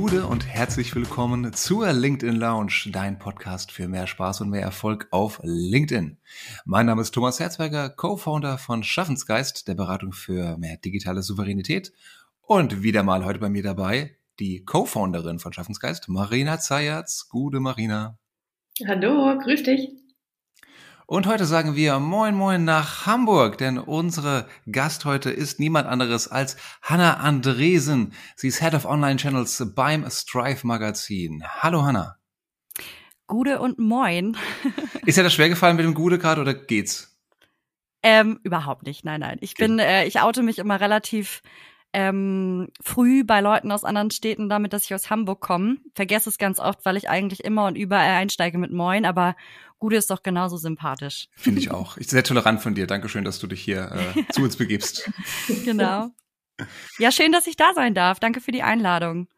Gude und herzlich willkommen zur LinkedIn Lounge, dein Podcast für mehr Spaß und mehr Erfolg auf LinkedIn. Mein Name ist Thomas Herzberger, Co-Founder von Schaffensgeist, der Beratung für mehr digitale Souveränität. Und wieder mal heute bei mir dabei die Co-Founderin von Schaffensgeist, Marina Zayatz. Gute Marina. Hallo, grüß dich. Und heute sagen wir Moin Moin nach Hamburg, denn unsere Gast heute ist niemand anderes als Hanna Andresen. Sie ist Head of Online Channels beim Strive Magazin. Hallo Hanna. Gude und Moin. ist dir das schwer gefallen mit dem Gude gerade oder geht's? Ähm, überhaupt nicht, nein, nein. Ich bin, äh, ich oute mich immer relativ ähm, früh bei Leuten aus anderen Städten damit, dass ich aus Hamburg komme. Vergesse es ganz oft, weil ich eigentlich immer und überall einsteige mit Moin, aber Gude ist doch genauso sympathisch. Finde ich auch. Ich sehr tolerant von dir. Dankeschön, dass du dich hier äh, zu uns begibst. genau. Ja, schön, dass ich da sein darf. Danke für die Einladung.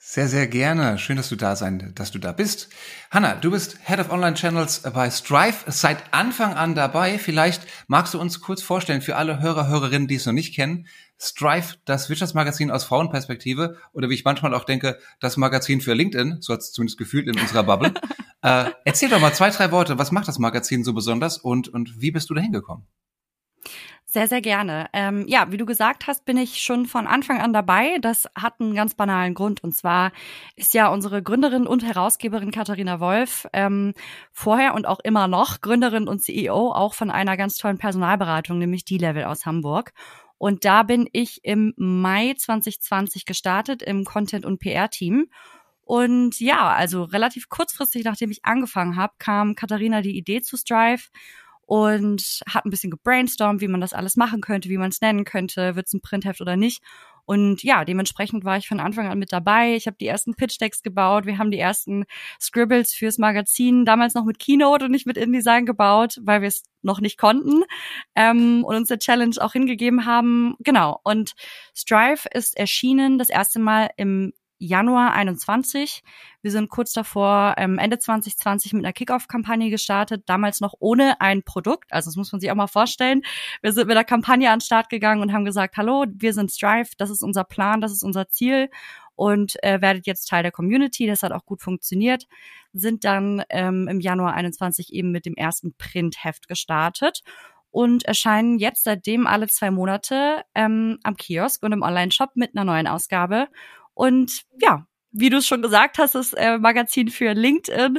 Sehr, sehr gerne. Schön, dass du da sein, dass du da bist. Hanna, du bist Head of Online Channels bei Strive, seit Anfang an dabei. Vielleicht magst du uns kurz vorstellen für alle Hörer, Hörerinnen, die es noch nicht kennen. Strive, das Wirtschaftsmagazin aus Frauenperspektive oder wie ich manchmal auch denke, das Magazin für LinkedIn, so hat es zumindest gefühlt in unserer Bubble. äh, erzähl doch mal zwei, drei Worte. Was macht das Magazin so besonders und, und wie bist du da hingekommen? Sehr, sehr gerne. Ähm, ja, wie du gesagt hast, bin ich schon von Anfang an dabei. Das hat einen ganz banalen Grund. Und zwar ist ja unsere Gründerin und Herausgeberin Katharina Wolf ähm, vorher und auch immer noch Gründerin und CEO auch von einer ganz tollen Personalberatung, nämlich D-Level aus Hamburg. Und da bin ich im Mai 2020 gestartet im Content- und PR-Team. Und ja, also relativ kurzfristig, nachdem ich angefangen habe, kam Katharina die Idee zu Strive und hat ein bisschen gebrainstormt, wie man das alles machen könnte, wie man es nennen könnte, wird es ein Printheft oder nicht. Und ja, dementsprechend war ich von Anfang an mit dabei. Ich habe die ersten Pitch-Decks gebaut, wir haben die ersten Scribbles fürs Magazin, damals noch mit Keynote und nicht mit InDesign gebaut, weil wir es noch nicht konnten ähm, und uns der Challenge auch hingegeben haben. Genau. Und Strive ist erschienen das erste Mal im Januar 21. Wir sind kurz davor ähm, Ende 2020 mit einer Kickoff-Kampagne gestartet, damals noch ohne ein Produkt. Also das muss man sich auch mal vorstellen. Wir sind mit der Kampagne an den Start gegangen und haben gesagt, hallo, wir sind Strive, das ist unser Plan, das ist unser Ziel und äh, werdet jetzt Teil der Community. Das hat auch gut funktioniert. Sind dann ähm, im Januar 21 eben mit dem ersten Printheft gestartet und erscheinen jetzt seitdem alle zwei Monate ähm, am Kiosk und im Online-Shop mit einer neuen Ausgabe. Und ja, wie du es schon gesagt hast, das äh, Magazin für LinkedIn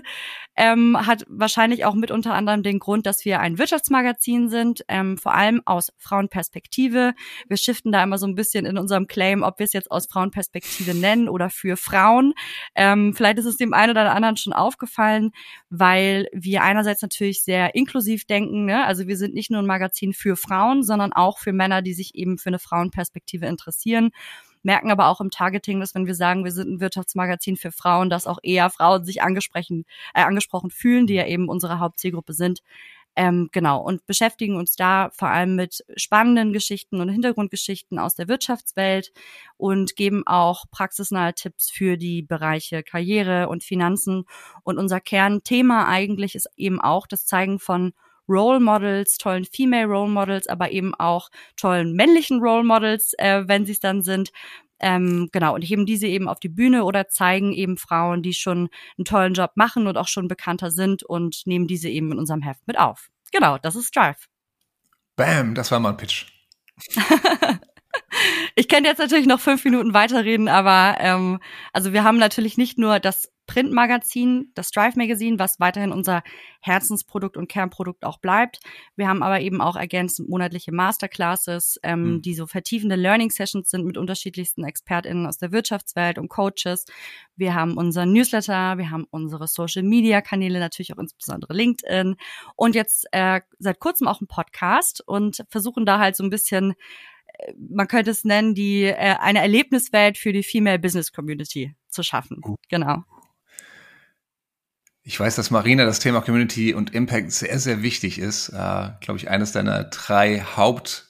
ähm, hat wahrscheinlich auch mit unter anderem den Grund, dass wir ein Wirtschaftsmagazin sind, ähm, vor allem aus Frauenperspektive. Wir shiften da immer so ein bisschen in unserem Claim, ob wir es jetzt aus Frauenperspektive nennen oder für Frauen. Ähm, vielleicht ist es dem einen oder anderen schon aufgefallen, weil wir einerseits natürlich sehr inklusiv denken. Ne? Also wir sind nicht nur ein Magazin für Frauen, sondern auch für Männer, die sich eben für eine Frauenperspektive interessieren merken aber auch im Targeting, dass wenn wir sagen, wir sind ein Wirtschaftsmagazin für Frauen, dass auch eher Frauen sich angesprochen, äh, angesprochen fühlen, die ja eben unsere Hauptzielgruppe sind. Ähm, genau, und beschäftigen uns da vor allem mit spannenden Geschichten und Hintergrundgeschichten aus der Wirtschaftswelt und geben auch praxisnahe Tipps für die Bereiche Karriere und Finanzen. Und unser Kernthema eigentlich ist eben auch das Zeigen von Role Models, tollen Female Role Models, aber eben auch tollen männlichen Role Models, äh, wenn sie es dann sind. Ähm, genau, und heben diese eben auf die Bühne oder zeigen eben Frauen, die schon einen tollen Job machen und auch schon bekannter sind und nehmen diese eben in unserem Heft mit auf. Genau, das ist Drive. Bam, das war mal ein Pitch. ich könnte jetzt natürlich noch fünf Minuten weiterreden, aber ähm, also wir haben natürlich nicht nur das Printmagazin, das Drive Magazine, was weiterhin unser Herzensprodukt und Kernprodukt auch bleibt. Wir haben aber eben auch ergänzend monatliche Masterclasses, ähm, mhm. die so vertiefende Learning Sessions sind mit unterschiedlichsten ExpertInnen aus der Wirtschaftswelt und Coaches. Wir haben unseren Newsletter, wir haben unsere Social Media Kanäle, natürlich auch insbesondere LinkedIn und jetzt äh, seit kurzem auch einen Podcast und versuchen da halt so ein bisschen äh, man könnte es nennen, die äh, eine Erlebniswelt für die Female Business Community zu schaffen. Genau. Ich weiß, dass Marina das Thema Community und Impact sehr, sehr wichtig ist. Äh, Glaube ich, eines deiner drei Haupt,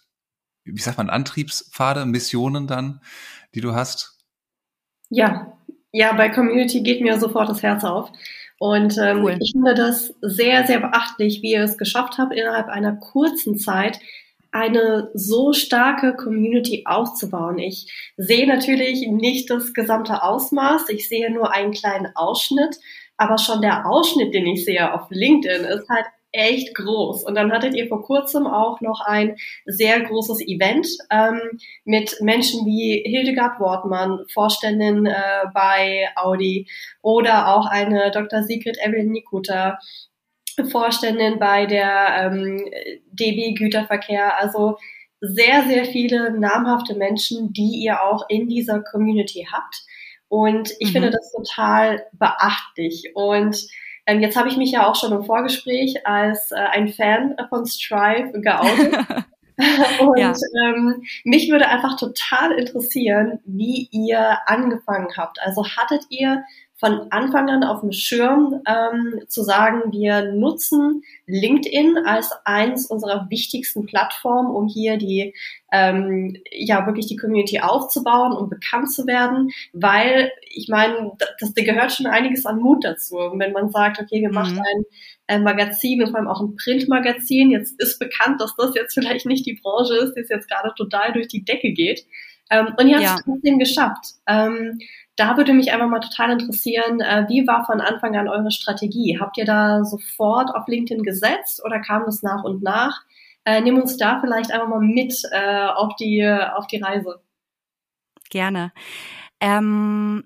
wie sagt man, Antriebspfade, Missionen dann, die du hast. Ja, ja, bei Community geht mir sofort das Herz auf. Und ähm, cool. ich finde das sehr, sehr beachtlich, wie ihr es geschafft habt, innerhalb einer kurzen Zeit eine so starke Community aufzubauen. Ich sehe natürlich nicht das gesamte Ausmaß, ich sehe nur einen kleinen Ausschnitt, aber schon der Ausschnitt, den ich sehe auf LinkedIn, ist halt echt groß. Und dann hattet ihr vor kurzem auch noch ein sehr großes Event ähm, mit Menschen wie Hildegard Wortmann, Vorständin äh, bei Audi, oder auch eine Dr. Sigrid Evelyn Nikuta, Vorständin bei der ähm, DB Güterverkehr. Also sehr, sehr viele namhafte Menschen, die ihr auch in dieser Community habt. Und ich mhm. finde das total beachtlich. Und ähm, jetzt habe ich mich ja auch schon im Vorgespräch als äh, ein Fan von Strive geoutet. Und ja. ähm, mich würde einfach total interessieren, wie ihr angefangen habt. Also hattet ihr von Anfang an auf dem Schirm ähm, zu sagen, wir nutzen LinkedIn als eins unserer wichtigsten Plattformen, um hier die ähm, ja wirklich die Community aufzubauen und bekannt zu werden, weil ich meine, das, da gehört schon einiges an Mut dazu. Und wenn man sagt, okay, wir mhm. machen ein äh, Magazin und vor allem auch ein Printmagazin, jetzt ist bekannt, dass das jetzt vielleicht nicht die Branche ist, die es jetzt gerade total durch die Decke geht. Ähm, und ihr habt ja. es trotzdem geschafft. Ähm, da würde mich einfach mal total interessieren, äh, wie war von Anfang an eure Strategie? Habt ihr da sofort auf LinkedIn gesetzt oder kam das nach und nach? Äh, nimm uns da vielleicht einfach mal mit äh, auf, die, auf die Reise. Gerne. Ähm,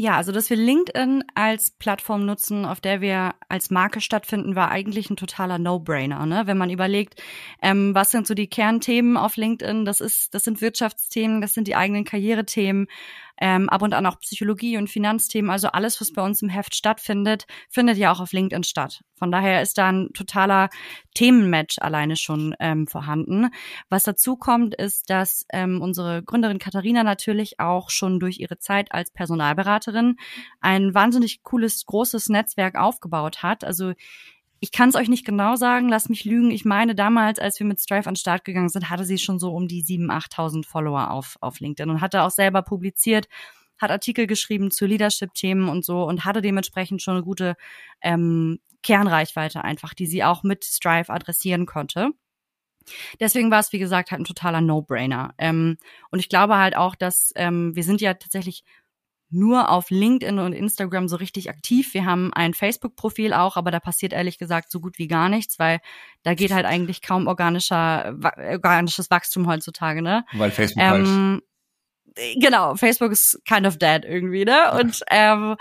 ja, also dass wir LinkedIn als Plattform nutzen, auf der wir als Marke stattfinden, war eigentlich ein totaler No-Brainer. Ne? Wenn man überlegt, ähm, was sind so die Kernthemen auf LinkedIn, das ist, das sind Wirtschaftsthemen, das sind die eigenen Karrierethemen ähm, ab und an auch Psychologie und Finanzthemen. Also alles, was bei uns im Heft stattfindet, findet ja auch auf LinkedIn statt. Von daher ist da ein totaler Themenmatch alleine schon ähm, vorhanden. Was dazu kommt, ist, dass ähm, unsere Gründerin Katharina natürlich auch schon durch ihre Zeit als Personalberaterin ein wahnsinnig cooles, großes Netzwerk aufgebaut hat. Also ich kann es euch nicht genau sagen, lasst mich lügen. Ich meine, damals, als wir mit Strive an den Start gegangen sind, hatte sie schon so um die 7.000, 8.000 Follower auf, auf LinkedIn und hatte auch selber publiziert, hat Artikel geschrieben zu Leadership-Themen und so und hatte dementsprechend schon eine gute ähm, Kernreichweite einfach, die sie auch mit Strive adressieren konnte. Deswegen war es, wie gesagt, halt ein totaler No-Brainer. Ähm, und ich glaube halt auch, dass ähm, wir sind ja tatsächlich nur auf LinkedIn und Instagram so richtig aktiv. Wir haben ein Facebook-Profil auch, aber da passiert ehrlich gesagt so gut wie gar nichts, weil da geht halt eigentlich kaum organischer, organisches Wachstum heutzutage, ne? Weil Facebook ähm, halt. Genau, Facebook ist kind of dead irgendwie, ne? Und ähm,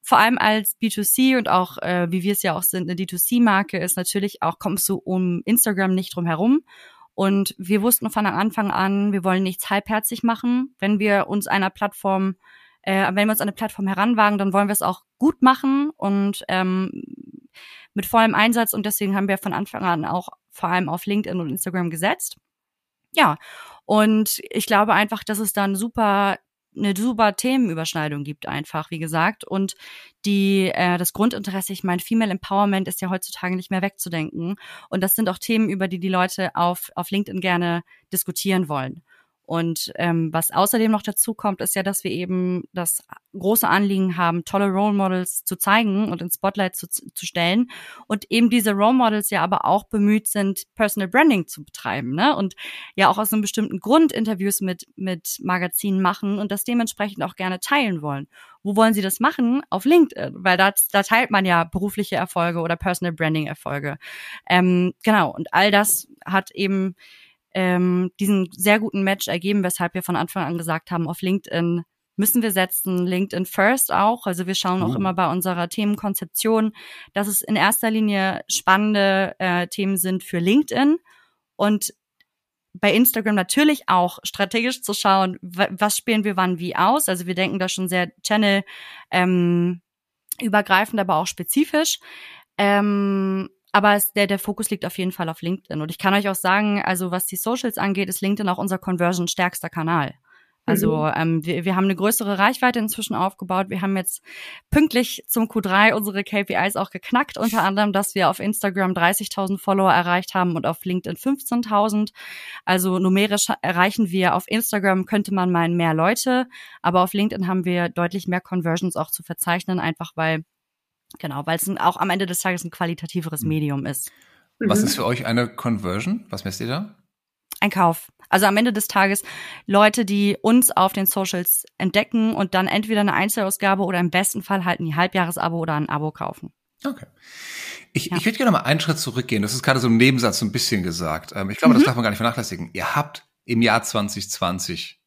vor allem als B2C und auch, äh, wie wir es ja auch sind, eine D2C-Marke ist natürlich auch, kommst du um Instagram nicht drum herum. Und wir wussten von Anfang an, wir wollen nichts halbherzig machen. Wenn wir uns einer Plattform äh, wenn wir uns an eine Plattform heranwagen, dann wollen wir es auch gut machen und ähm, mit vollem Einsatz. Und deswegen haben wir von Anfang an auch vor allem auf LinkedIn und Instagram gesetzt. Ja, und ich glaube einfach, dass es dann super eine super Themenüberschneidung gibt einfach, wie gesagt. Und die, äh, das Grundinteresse, ich meine, Female Empowerment ist ja heutzutage nicht mehr wegzudenken. Und das sind auch Themen, über die die Leute auf, auf LinkedIn gerne diskutieren wollen. Und ähm, was außerdem noch dazu kommt, ist ja, dass wir eben das große Anliegen haben, tolle Role Models zu zeigen und ins Spotlight zu, zu stellen. Und eben diese Role Models ja aber auch bemüht sind, Personal Branding zu betreiben, ne? Und ja auch aus einem bestimmten Grund Interviews mit, mit Magazinen machen und das dementsprechend auch gerne teilen wollen. Wo wollen sie das machen? Auf LinkedIn, weil da, da teilt man ja berufliche Erfolge oder Personal Branding Erfolge. Ähm, genau. Und all das hat eben ähm, diesen sehr guten Match ergeben, weshalb wir von Anfang an gesagt haben, auf LinkedIn müssen wir setzen, LinkedIn First auch. Also wir schauen auch uh. immer bei unserer Themenkonzeption, dass es in erster Linie spannende äh, Themen sind für LinkedIn und bei Instagram natürlich auch strategisch zu schauen, was spielen wir wann wie aus. Also wir denken da schon sehr Channel ähm, übergreifend, aber auch spezifisch. Ähm, aber es, der, der Fokus liegt auf jeden Fall auf LinkedIn. Und ich kann euch auch sagen, also was die Socials angeht, ist LinkedIn auch unser Conversion stärkster Kanal. Also mhm. ähm, wir, wir haben eine größere Reichweite inzwischen aufgebaut. Wir haben jetzt pünktlich zum Q3 unsere KPIs auch geknackt, unter anderem, dass wir auf Instagram 30.000 Follower erreicht haben und auf LinkedIn 15.000. Also numerisch erreichen wir auf Instagram, könnte man meinen, mehr Leute, aber auf LinkedIn haben wir deutlich mehr Conversions auch zu verzeichnen, einfach weil Genau, weil es auch am Ende des Tages ein qualitativeres hm. Medium ist. Was mhm. ist für euch eine Conversion? Was messt ihr da? Ein Kauf. Also am Ende des Tages Leute, die uns auf den Socials entdecken und dann entweder eine Einzelausgabe oder im besten Fall halt ein Halbjahresabo oder ein Abo kaufen. Okay. Ich, ja. ich würde gerne mal einen Schritt zurückgehen. Das ist gerade so im Nebensatz so ein bisschen gesagt. Ähm, ich glaube, mhm. das darf man gar nicht vernachlässigen. Ihr habt im Jahr 2020,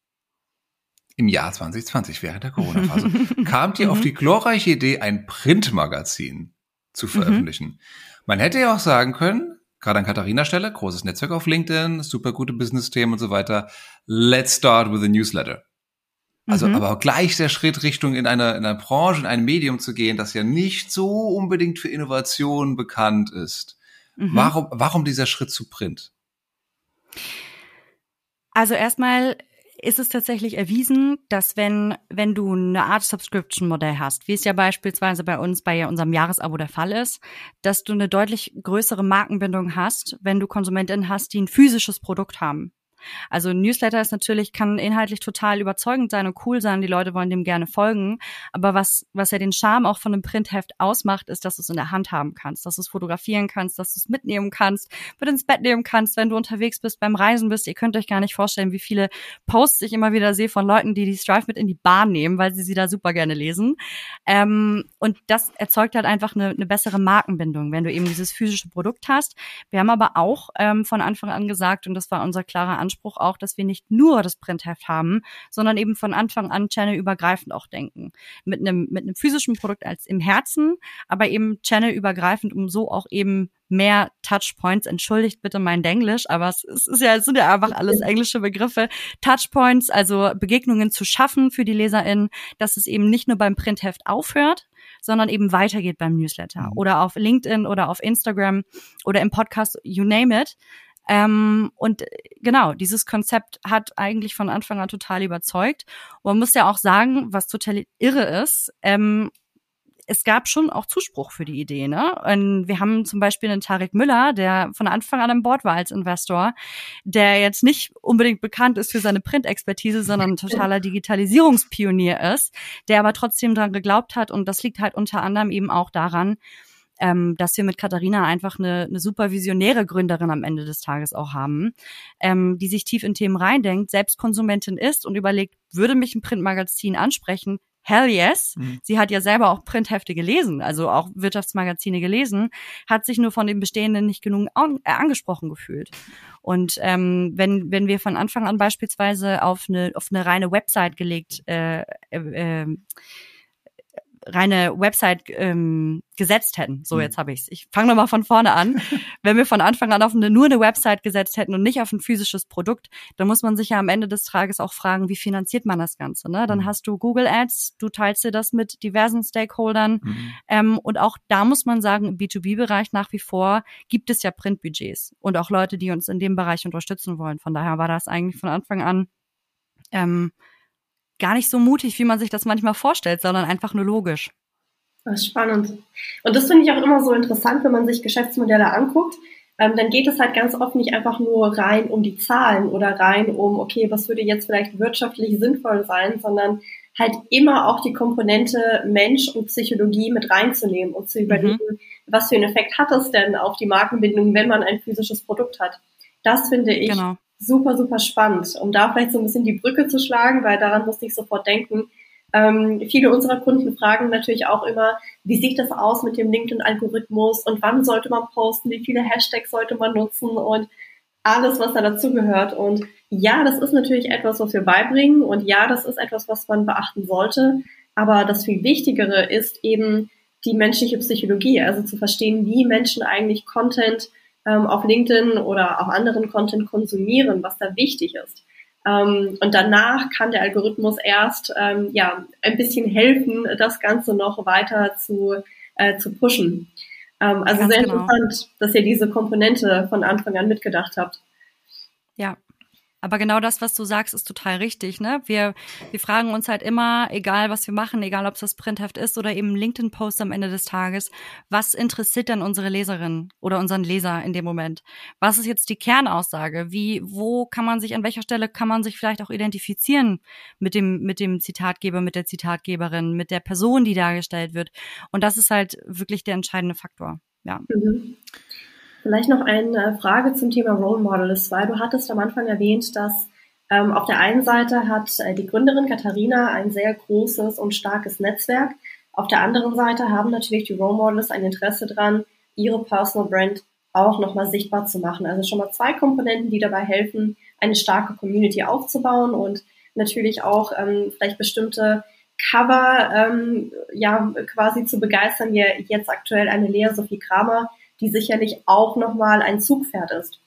im Jahr 2020, während der Corona-Phase, kamt ihr mhm. auf die glorreiche Idee, ein Printmagazin zu mhm. veröffentlichen. Mhm. Man hätte ja auch sagen können, gerade an Katharina Stelle, großes Netzwerk auf LinkedIn, super gute Business-Themen und so weiter. Let's start with a newsletter. Also, mhm. aber gleich der Schritt Richtung in einer, in einer Branche, in ein Medium zu gehen, das ja nicht so unbedingt für Innovation bekannt ist. Mhm. Warum, warum dieser Schritt zu Print? Also erstmal ist es tatsächlich erwiesen, dass wenn, wenn du eine Art Subscription-Modell hast, wie es ja beispielsweise bei uns bei unserem Jahresabo der Fall ist, dass du eine deutlich größere Markenbindung hast, wenn du Konsumentinnen hast, die ein physisches Produkt haben. Also Newsletter ist natürlich, kann inhaltlich total überzeugend sein und cool sein. Die Leute wollen dem gerne folgen. Aber was, was ja den Charme auch von einem Printheft ausmacht, ist, dass du es in der Hand haben kannst, dass du es fotografieren kannst, dass du es mitnehmen kannst, mit ins Bett nehmen kannst, wenn du unterwegs bist, beim Reisen bist. Ihr könnt euch gar nicht vorstellen, wie viele Posts ich immer wieder sehe von Leuten, die die Strive mit in die Bahn nehmen, weil sie sie da super gerne lesen. Ähm, und das erzeugt halt einfach eine, eine bessere Markenbindung, wenn du eben dieses physische Produkt hast. Wir haben aber auch ähm, von Anfang an gesagt, und das war unser klarer Anspruch, Anspruch auch, dass wir nicht nur das Printheft haben, sondern eben von Anfang an channelübergreifend auch denken. Mit einem, mit einem physischen Produkt als im Herzen, aber eben channelübergreifend, um so auch eben mehr Touchpoints. Entschuldigt bitte mein Denglisch, aber es, ist ja, es sind ja einfach alles englische Begriffe. Touchpoints, also Begegnungen zu schaffen für die LeserInnen, dass es eben nicht nur beim Printheft aufhört, sondern eben weitergeht beim Newsletter mhm. oder auf LinkedIn oder auf Instagram oder im Podcast, you name it. Ähm, und genau, dieses Konzept hat eigentlich von Anfang an total überzeugt. Und man muss ja auch sagen, was total irre ist, ähm, es gab schon auch Zuspruch für die Idee. Ne? Und wir haben zum Beispiel einen Tarek Müller, der von Anfang an an Bord war als Investor, der jetzt nicht unbedingt bekannt ist für seine Printexpertise, sondern ein totaler Digitalisierungspionier ist, der aber trotzdem daran geglaubt hat. Und das liegt halt unter anderem eben auch daran, ähm, dass wir mit Katharina einfach eine, eine super visionäre Gründerin am Ende des Tages auch haben, ähm, die sich tief in Themen reindenkt, selbst Konsumentin ist und überlegt, würde mich ein Printmagazin ansprechen? Hell yes. Mhm. Sie hat ja selber auch Printhefte gelesen, also auch Wirtschaftsmagazine gelesen, hat sich nur von den bestehenden nicht genug an, äh, angesprochen gefühlt. Und ähm, wenn, wenn wir von Anfang an beispielsweise auf eine, auf eine reine Website gelegt äh, äh, äh reine Website ähm, gesetzt hätten. So, mhm. jetzt habe ich's. Ich fange nochmal von vorne an. Wenn wir von Anfang an auf eine, nur eine Website gesetzt hätten und nicht auf ein physisches Produkt, dann muss man sich ja am Ende des Tages auch fragen, wie finanziert man das Ganze? Ne? Dann mhm. hast du Google Ads, du teilst dir das mit diversen Stakeholdern mhm. ähm, und auch da muss man sagen, im B2B-Bereich nach wie vor gibt es ja Printbudgets und auch Leute, die uns in dem Bereich unterstützen wollen. Von daher war das eigentlich von Anfang an ähm, gar nicht so mutig, wie man sich das manchmal vorstellt, sondern einfach nur logisch. Das ist spannend. Und das finde ich auch immer so interessant, wenn man sich Geschäftsmodelle anguckt. Ähm, dann geht es halt ganz oft nicht einfach nur rein um die Zahlen oder rein um, okay, was würde jetzt vielleicht wirtschaftlich sinnvoll sein, sondern halt immer auch die Komponente Mensch und Psychologie mit reinzunehmen und zu mhm. überlegen, mhm. was für einen Effekt hat es denn auf die Markenbindung, wenn man ein physisches Produkt hat. Das finde ich genau super, super spannend. Um da vielleicht so ein bisschen die Brücke zu schlagen, weil daran musste ich sofort denken. Ähm, viele unserer Kunden fragen natürlich auch immer, wie sieht das aus mit dem LinkedIn-Algorithmus und wann sollte man posten, wie viele Hashtags sollte man nutzen und alles, was da dazugehört. Und ja, das ist natürlich etwas, was wir beibringen und ja, das ist etwas, was man beachten sollte. Aber das viel Wichtigere ist eben die menschliche Psychologie, also zu verstehen, wie Menschen eigentlich Content ähm, auf LinkedIn oder auch anderen Content konsumieren, was da wichtig ist. Ähm, und danach kann der Algorithmus erst ähm, ja ein bisschen helfen, das Ganze noch weiter zu, äh, zu pushen. Ähm, also Ganz sehr genau. interessant, dass ihr diese Komponente von Anfang an mitgedacht habt. Ja, aber genau das, was du sagst, ist total richtig. Ne? Wir, wir fragen uns halt immer, egal was wir machen, egal ob es das Printheft ist oder eben LinkedIn-Post am Ende des Tages, was interessiert denn unsere Leserin oder unseren Leser in dem Moment? Was ist jetzt die Kernaussage? Wie, wo kann man sich, an welcher Stelle kann man sich vielleicht auch identifizieren mit dem, mit dem Zitatgeber, mit der Zitatgeberin, mit der Person, die dargestellt wird? Und das ist halt wirklich der entscheidende Faktor. Ja. Mhm. Vielleicht noch eine Frage zum Thema Role Models, weil du hattest am Anfang erwähnt, dass ähm, auf der einen Seite hat äh, die Gründerin Katharina ein sehr großes und starkes Netzwerk. Auf der anderen Seite haben natürlich die Role Models ein Interesse daran, ihre Personal Brand auch nochmal sichtbar zu machen. Also schon mal zwei Komponenten, die dabei helfen, eine starke Community aufzubauen und natürlich auch ähm, vielleicht bestimmte Cover ähm, ja quasi zu begeistern, wie jetzt aktuell eine Lea Sophie Kramer, die sicherlich auch nochmal ein Zugpferd ist.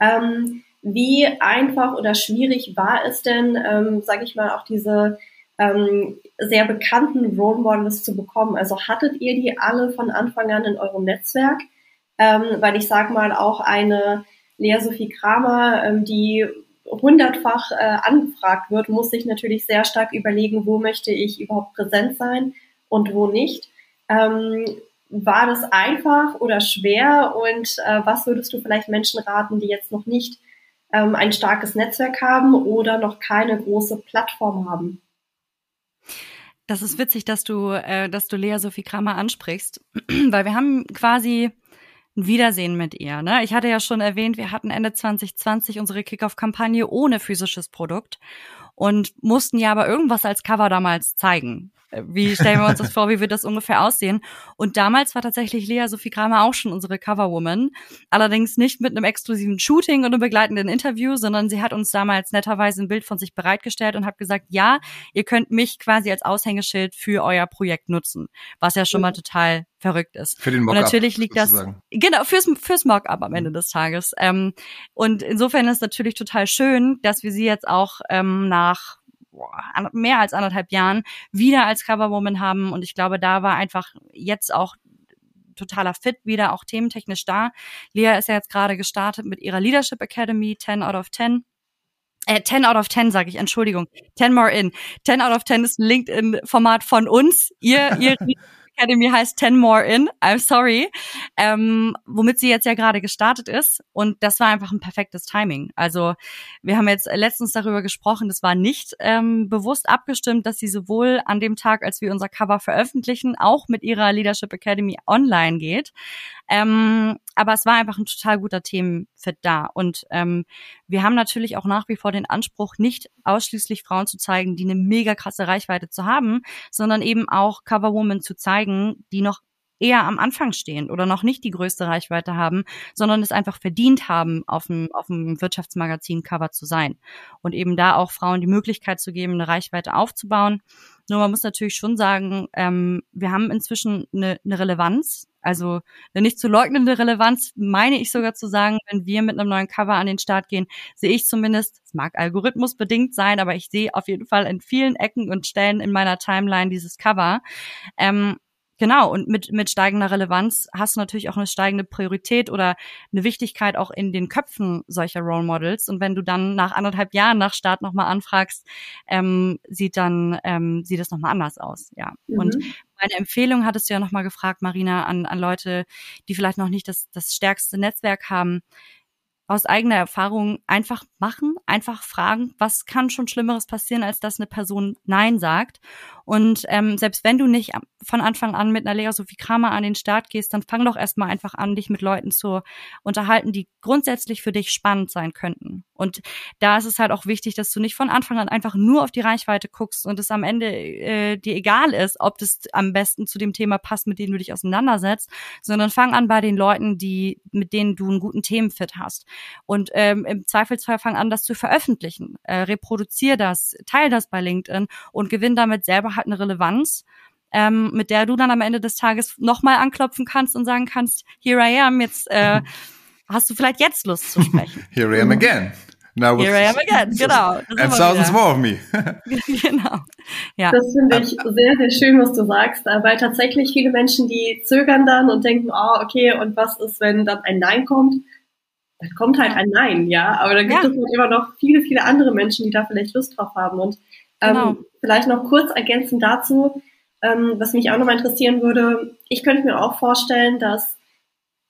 Ähm, wie einfach oder schwierig war es denn, ähm, sage ich mal, auch diese ähm, sehr bekannten Role Models zu bekommen? Also hattet ihr die alle von Anfang an in eurem Netzwerk? Ähm, weil ich sage mal auch eine Lea Sophie Kramer, ähm, die hundertfach äh, angefragt wird, muss sich natürlich sehr stark überlegen, wo möchte ich überhaupt präsent sein und wo nicht. Ähm, war das einfach oder schwer und äh, was würdest du vielleicht Menschen raten, die jetzt noch nicht ähm, ein starkes Netzwerk haben oder noch keine große Plattform haben? Das ist witzig, dass du, äh, dass du Lea Sophie Kramer ansprichst, weil wir haben quasi ein Wiedersehen mit ihr. Ne? Ich hatte ja schon erwähnt, wir hatten Ende 2020 unsere Kickoff-Kampagne ohne physisches Produkt und mussten ja aber irgendwas als Cover damals zeigen. Wie stellen wir uns das vor, wie wird das ungefähr aussehen? Und damals war tatsächlich Lea Sophie Kramer auch schon unsere Coverwoman. Allerdings nicht mit einem exklusiven Shooting und einem begleitenden Interview, sondern sie hat uns damals netterweise ein Bild von sich bereitgestellt und hat gesagt, ja, ihr könnt mich quasi als Aushängeschild für euer Projekt nutzen. Was ja schon mal total verrückt ist. Für den Mock-up. Und natürlich liegt sozusagen. das genau fürs fürs Mock-up am Ende des Tages. Ähm, und insofern ist es natürlich total schön, dass wir sie jetzt auch ähm, nach boah, mehr als anderthalb Jahren wieder als Coverwoman haben. Und ich glaube, da war einfach jetzt auch totaler Fit wieder, auch thementechnisch da. Lea ist ja jetzt gerade gestartet mit ihrer Leadership Academy, 10 out of 10. Äh, 10 out of 10 sage ich, Entschuldigung. 10 more in. 10 out of 10 ist ein LinkedIn-Format von uns. Ihr, ihr Academy heißt Ten More In, I'm sorry, ähm, womit sie jetzt ja gerade gestartet ist. Und das war einfach ein perfektes Timing. Also wir haben jetzt letztens darüber gesprochen, das war nicht ähm, bewusst abgestimmt, dass sie sowohl an dem Tag, als wir unser Cover veröffentlichen, auch mit ihrer Leadership Academy online geht. Ähm, aber es war einfach ein total guter Themenfit da. Und ähm, wir haben natürlich auch nach wie vor den Anspruch, nicht ausschließlich Frauen zu zeigen, die eine mega krasse Reichweite zu haben, sondern eben auch Coverwoman zu zeigen, die noch eher am Anfang stehen oder noch nicht die größte Reichweite haben, sondern es einfach verdient haben, auf dem, auf dem Wirtschaftsmagazin-Cover zu sein. Und eben da auch Frauen die Möglichkeit zu geben, eine Reichweite aufzubauen. Nur man muss natürlich schon sagen, ähm, wir haben inzwischen eine, eine Relevanz. Also eine nicht zu leugnende Relevanz, meine ich sogar zu sagen, wenn wir mit einem neuen Cover an den Start gehen, sehe ich zumindest, es mag algorithmusbedingt sein, aber ich sehe auf jeden Fall in vielen Ecken und Stellen in meiner Timeline dieses Cover. Ähm, Genau, und mit, mit steigender Relevanz hast du natürlich auch eine steigende Priorität oder eine Wichtigkeit auch in den Köpfen solcher Role Models. Und wenn du dann nach anderthalb Jahren nach Start nochmal anfragst, ähm, sieht dann, ähm, sieht das nochmal anders aus, ja. Mhm. Und meine Empfehlung hattest du ja nochmal gefragt, Marina, an, an Leute, die vielleicht noch nicht das, das stärkste Netzwerk haben aus eigener Erfahrung einfach machen, einfach fragen, was kann schon Schlimmeres passieren, als dass eine Person Nein sagt. Und ähm, selbst wenn du nicht von Anfang an mit einer Lehrer Sophie Kramer an den Start gehst, dann fang doch erstmal einfach an, dich mit Leuten zu unterhalten, die grundsätzlich für dich spannend sein könnten. Und da ist es halt auch wichtig, dass du nicht von Anfang an einfach nur auf die Reichweite guckst und es am Ende äh, dir egal ist, ob das am besten zu dem Thema passt, mit dem du dich auseinandersetzt, sondern fang an bei den Leuten, die mit denen du einen guten Themenfit hast. Und ähm, im Zweifelsfall fang an, das zu veröffentlichen. Äh, reproduzier das, teil das bei LinkedIn und gewinn damit selber hat eine Relevanz, ähm, mit der du dann am Ende des Tages nochmal anklopfen kannst und sagen kannst, here I am, jetzt äh, hast du vielleicht jetzt Lust zu sprechen. here I am again. Now Here I am again, genau. And thousands more of me. genau. Ja. Das finde ich sehr, sehr schön, was du sagst, äh, weil tatsächlich viele Menschen, die zögern dann und denken, oh, okay, und was ist, wenn dann ein Nein kommt? Dann kommt halt ein Nein, ja. Aber dann gibt ja. es halt immer noch viele, viele andere Menschen, die da vielleicht Lust drauf haben. Und ähm, genau. Vielleicht noch kurz ergänzend dazu, ähm, was mich auch nochmal interessieren würde. Ich könnte mir auch vorstellen, dass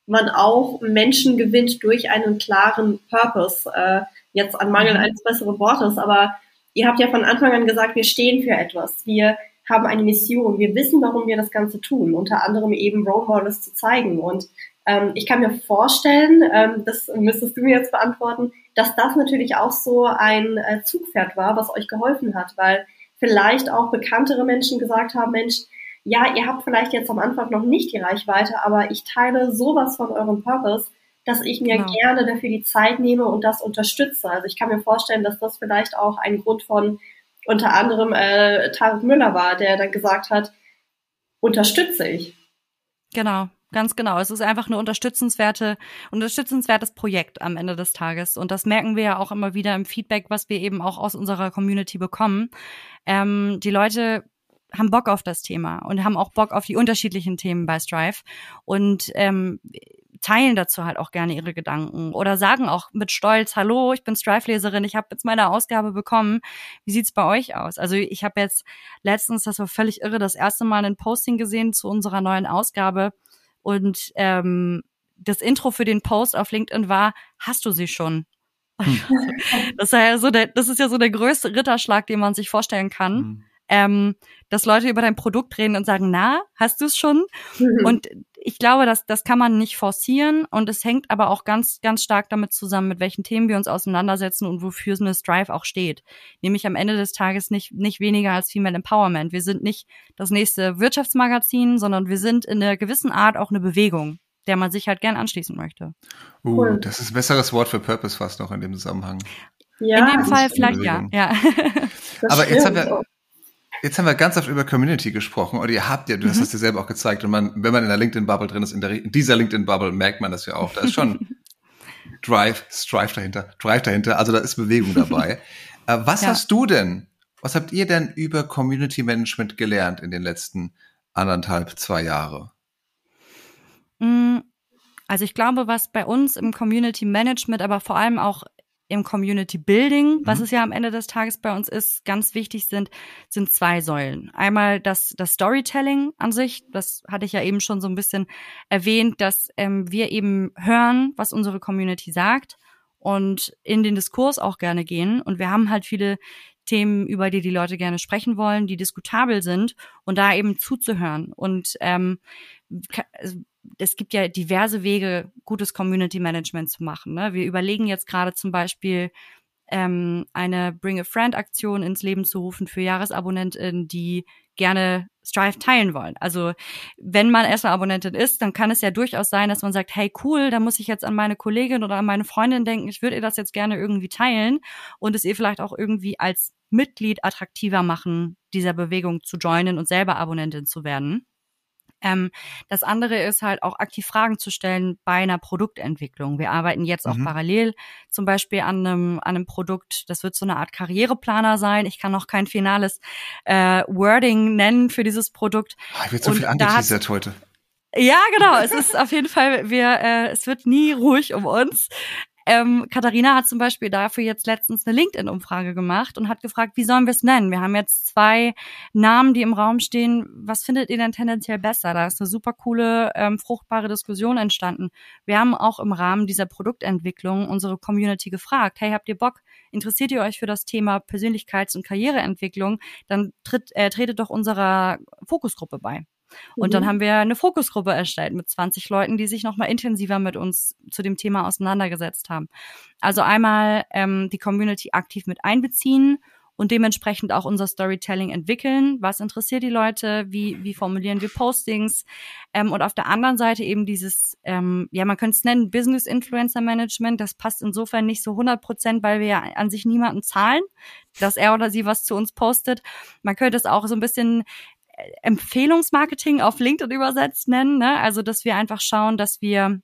man auch Menschen gewinnt durch einen klaren Purpose. Äh, jetzt an Mangel mhm. eines besseren Wortes, aber ihr habt ja von Anfang an gesagt, wir stehen für etwas. Wir haben eine Mission. Wir wissen, warum wir das Ganze tun. Unter anderem eben Role Models zu zeigen. Und Ähm, ich kann mir vorstellen, ähm, das müsstest du mir jetzt beantworten, dass das natürlich auch so ein äh, Zugpferd war, was euch geholfen hat, weil vielleicht auch bekanntere Menschen gesagt haben, Mensch, ja, ihr habt vielleicht jetzt am Anfang noch nicht die Reichweite, aber ich teile sowas von eurem Purpose, dass ich mir genau. gerne dafür die Zeit nehme und das unterstütze. Also ich kann mir vorstellen, dass das vielleicht auch ein Grund von unter anderem äh, Tarek Müller war, der dann gesagt hat, unterstütze ich. Genau, ganz genau. Es ist einfach eine unterstützenswerte, unterstützenswertes Projekt am Ende des Tages. Und das merken wir ja auch immer wieder im Feedback, was wir eben auch aus unserer Community bekommen. Ähm, die Leute haben Bock auf das Thema und haben auch Bock auf die unterschiedlichen Themen bei Strive und ähm, teilen dazu halt auch gerne ihre Gedanken oder sagen auch mit Stolz, hallo, ich bin Strive-Leserin, ich habe jetzt meine Ausgabe bekommen. Wie sieht's bei euch aus? Also ich habe jetzt letztens, das war völlig irre, das erste Mal ein Posting gesehen zu unserer neuen Ausgabe und ähm, das Intro für den Post auf LinkedIn war, hast du sie schon? Hm. Das, ist ja so der, das ist ja so der größte Ritterschlag, den man sich vorstellen kann. Hm ähm, dass Leute über dein Produkt reden und sagen, na, hast du es schon? Mhm. Und ich glaube, dass das kann man nicht forcieren und es hängt aber auch ganz, ganz stark damit zusammen, mit welchen Themen wir uns auseinandersetzen und wofür eine Strive auch steht. Nämlich am Ende des Tages nicht, nicht weniger als Female Empowerment. Wir sind nicht das nächste Wirtschaftsmagazin, sondern wir sind in einer gewissen Art auch eine Bewegung der man sich halt gern anschließen möchte. Uh, cool. das ist ein besseres Wort für Purpose fast noch in dem Zusammenhang. Ja, in dem Fall vielleicht ja, ja. Aber jetzt haben wir, Jetzt haben wir ganz oft über Community gesprochen und ihr habt ja, du mhm. hast das dir selber auch gezeigt und man, wenn man in der LinkedIn-Bubble drin ist, in, der, in dieser LinkedIn-Bubble merkt man das ja auch. Da ist schon Drive, Strive dahinter, Drive dahinter, also da ist Bewegung dabei. äh, was ja. hast du denn, was habt ihr denn über Community Management gelernt in den letzten anderthalb, zwei Jahre? Mm, also ich glaube, was bei uns im Community Management, aber vor allem auch im Community Building, was mhm. es ja am Ende des Tages bei uns ist, ganz wichtig sind, sind zwei Säulen. Einmal das, das Storytelling an sich, das hatte ich ja eben schon so ein bisschen erwähnt, dass ähm, wir eben hören, was unsere Community sagt und in den Diskurs auch gerne gehen. Und wir haben halt viele Themen, über die die Leute gerne sprechen wollen, die diskutabel sind und da eben zuzuhören. Und ähm, es gibt ja diverse Wege, gutes Community Management zu machen. Ne? Wir überlegen jetzt gerade zum Beispiel, ähm, eine Bring a Friend Aktion ins Leben zu rufen für Jahresabonnentinnen, die gerne Strive teilen wollen. Also wenn man erstmal Abonnentin ist, dann kann es ja durchaus sein, dass man sagt, hey cool, da muss ich jetzt an meine Kollegin oder an meine Freundin denken, ich würde ihr das jetzt gerne irgendwie teilen und es ihr vielleicht auch irgendwie als Mitglied attraktiver machen, dieser Bewegung zu joinen und selber Abonnentin zu werden. Ähm, das andere ist halt auch aktiv Fragen zu stellen bei einer Produktentwicklung. Wir arbeiten jetzt auch mhm. parallel zum Beispiel an einem, an einem Produkt, das wird so eine Art Karriereplaner sein. Ich kann noch kein finales äh, Wording nennen für dieses Produkt. Oh, ich wird so Und viel angeteasert heute. Ja, genau. Es ist auf jeden Fall, wir, äh, es wird nie ruhig um uns. Ähm, Katharina hat zum Beispiel dafür jetzt letztens eine LinkedIn-Umfrage gemacht und hat gefragt, wie sollen wir es nennen? Wir haben jetzt zwei Namen, die im Raum stehen. Was findet ihr denn tendenziell besser? Da ist eine super coole, ähm, fruchtbare Diskussion entstanden. Wir haben auch im Rahmen dieser Produktentwicklung unsere Community gefragt, hey, habt ihr Bock? Interessiert ihr euch für das Thema Persönlichkeits- und Karriereentwicklung? Dann tritt, äh, tretet doch unserer Fokusgruppe bei. Und mhm. dann haben wir eine Fokusgruppe erstellt mit 20 Leuten, die sich nochmal intensiver mit uns zu dem Thema auseinandergesetzt haben. Also einmal ähm, die Community aktiv mit einbeziehen und dementsprechend auch unser Storytelling entwickeln. Was interessiert die Leute? Wie, wie formulieren wir Postings? Ähm, und auf der anderen Seite eben dieses, ähm, ja, man könnte es nennen, Business Influencer Management. Das passt insofern nicht so 100 Prozent, weil wir ja an sich niemanden zahlen, dass er oder sie was zu uns postet. Man könnte es auch so ein bisschen Empfehlungsmarketing auf LinkedIn übersetzt nennen. Ne? Also, dass wir einfach schauen, dass wir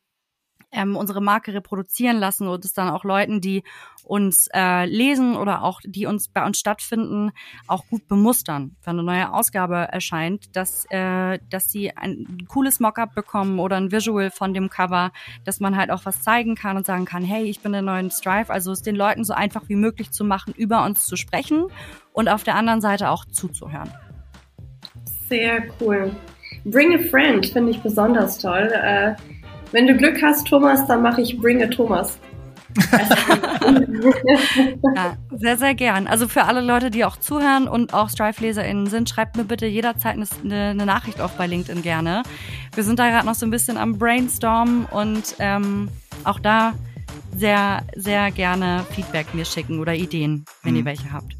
ähm, unsere Marke reproduzieren lassen und es dann auch Leuten, die uns äh, lesen oder auch die uns bei uns stattfinden, auch gut bemustern, wenn eine neue Ausgabe erscheint, dass, äh, dass sie ein cooles Mockup bekommen oder ein Visual von dem Cover, dass man halt auch was zeigen kann und sagen kann, hey, ich bin der neuen Strive, also es den Leuten so einfach wie möglich zu machen, über uns zu sprechen und auf der anderen Seite auch zuzuhören. Sehr cool. Bring a Friend finde ich besonders toll. Äh, wenn du Glück hast, Thomas, dann mache ich Bring a Thomas. ja, sehr, sehr gern. Also für alle Leute, die auch zuhören und auch Strive-LeserInnen sind, schreibt mir bitte jederzeit eine, eine Nachricht auf bei LinkedIn gerne. Wir sind da gerade noch so ein bisschen am Brainstorm und ähm, auch da sehr, sehr gerne Feedback mir schicken oder Ideen, wenn mhm. ihr welche habt.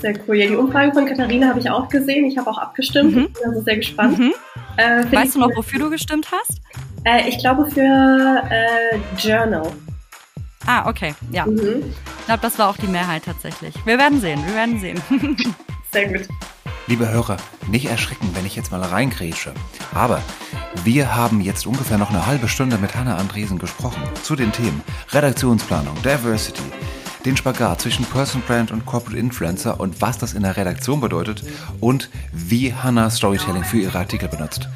Sehr cool. Ja, die Umfrage von Katharina habe ich auch gesehen. Ich habe auch abgestimmt. Mhm. Ich bin also sehr gespannt. Mhm. Äh, weißt du noch, wofür du gestimmt hast? Äh, ich glaube für äh, Journal. Ah, okay, ja. Mhm. Ich glaube, das war auch die Mehrheit tatsächlich. Wir werden sehen, wir werden sehen. Sehr gut. Liebe Hörer, nicht erschrecken, wenn ich jetzt mal reingrätsche. Aber wir haben jetzt ungefähr noch eine halbe Stunde mit Hannah Andresen gesprochen zu den Themen Redaktionsplanung, Diversity, den Spagat zwischen Person Brand und Corporate Influencer und was das in der Redaktion bedeutet und wie Hannah Storytelling für ihre Artikel benutzt.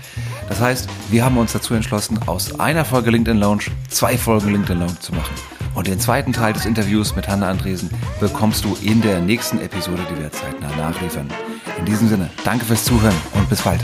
Das heißt, wir haben uns dazu entschlossen, aus einer Folge LinkedIn Lounge zwei Folgen LinkedIn Lounge zu machen. Und den zweiten Teil des Interviews mit Hannah Andresen bekommst du in der nächsten Episode, die wir zeitnah nachliefern. In diesem Sinne, danke fürs Zuhören und bis bald.